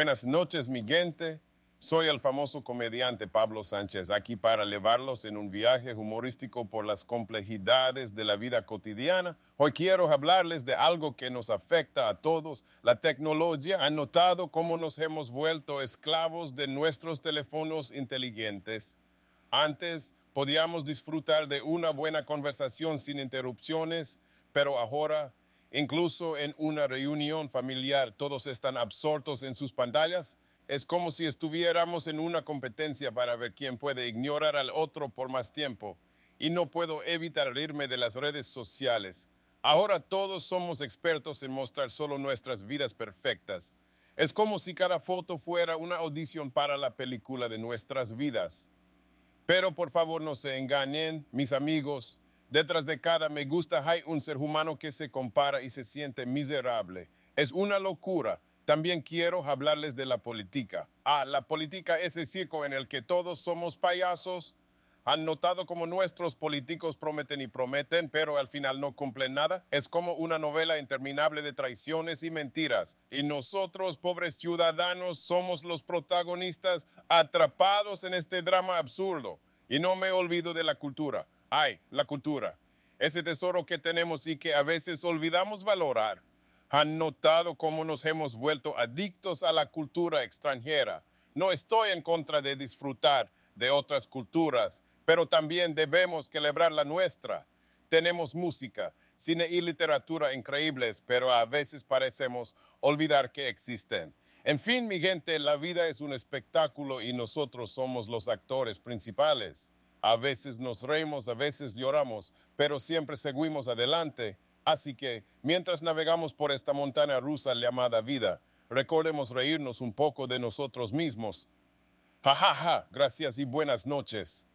Buenas noches, mi gente. Soy el famoso comediante Pablo Sánchez, aquí para llevarlos en un viaje humorístico por las complejidades de la vida cotidiana. Hoy quiero hablarles de algo que nos afecta a todos, la tecnología. ¿Han notado cómo nos hemos vuelto esclavos de nuestros teléfonos inteligentes? Antes podíamos disfrutar de una buena conversación sin interrupciones, pero ahora, incluso en una reunión familiar, todos están absortos en sus pantallas es como si estuviéramos en una competencia para ver quién puede ignorar al otro por más tiempo. Y no puedo evitar reírme de las redes sociales. Ahora todos somos expertos en mostrar solo nuestras vidas perfectas. Es como si cada foto fuera una audición para la película de nuestras vidas. Pero por favor no se engañen, mis amigos. Detrás de cada me gusta hay un ser humano que se compara y se siente miserable. Es una locura también quiero hablarles de la política. Ah, la política, ese circo en el que todos somos payasos. ¿Han notado cómo nuestros políticos prometen y prometen, pero al final no cumplen nada? Es como una novela interminable de traiciones y mentiras. Y nosotros, pobres ciudadanos, somos los protagonistas atrapados en este drama absurdo. Y no me olvido de la cultura. Ay, la cultura. Ese tesoro que tenemos y que a veces olvidamos valorar han notado cómo nos hemos vuelto adictos a la cultura extranjera. No estoy en contra de disfrutar de otras culturas, pero también debemos celebrar la nuestra. Tenemos música, cine y literatura increíbles, pero a veces parecemos olvidar que existen. En fin, mi gente, la vida es un espectáculo y nosotros somos los actores principales. A veces nos reímos, a veces lloramos, pero siempre seguimos adelante. Así que mientras navegamos por esta montaña rusa llamada vida, recordemos reírnos un poco de nosotros mismos. Ja, ja, ja. Gracias y buenas noches.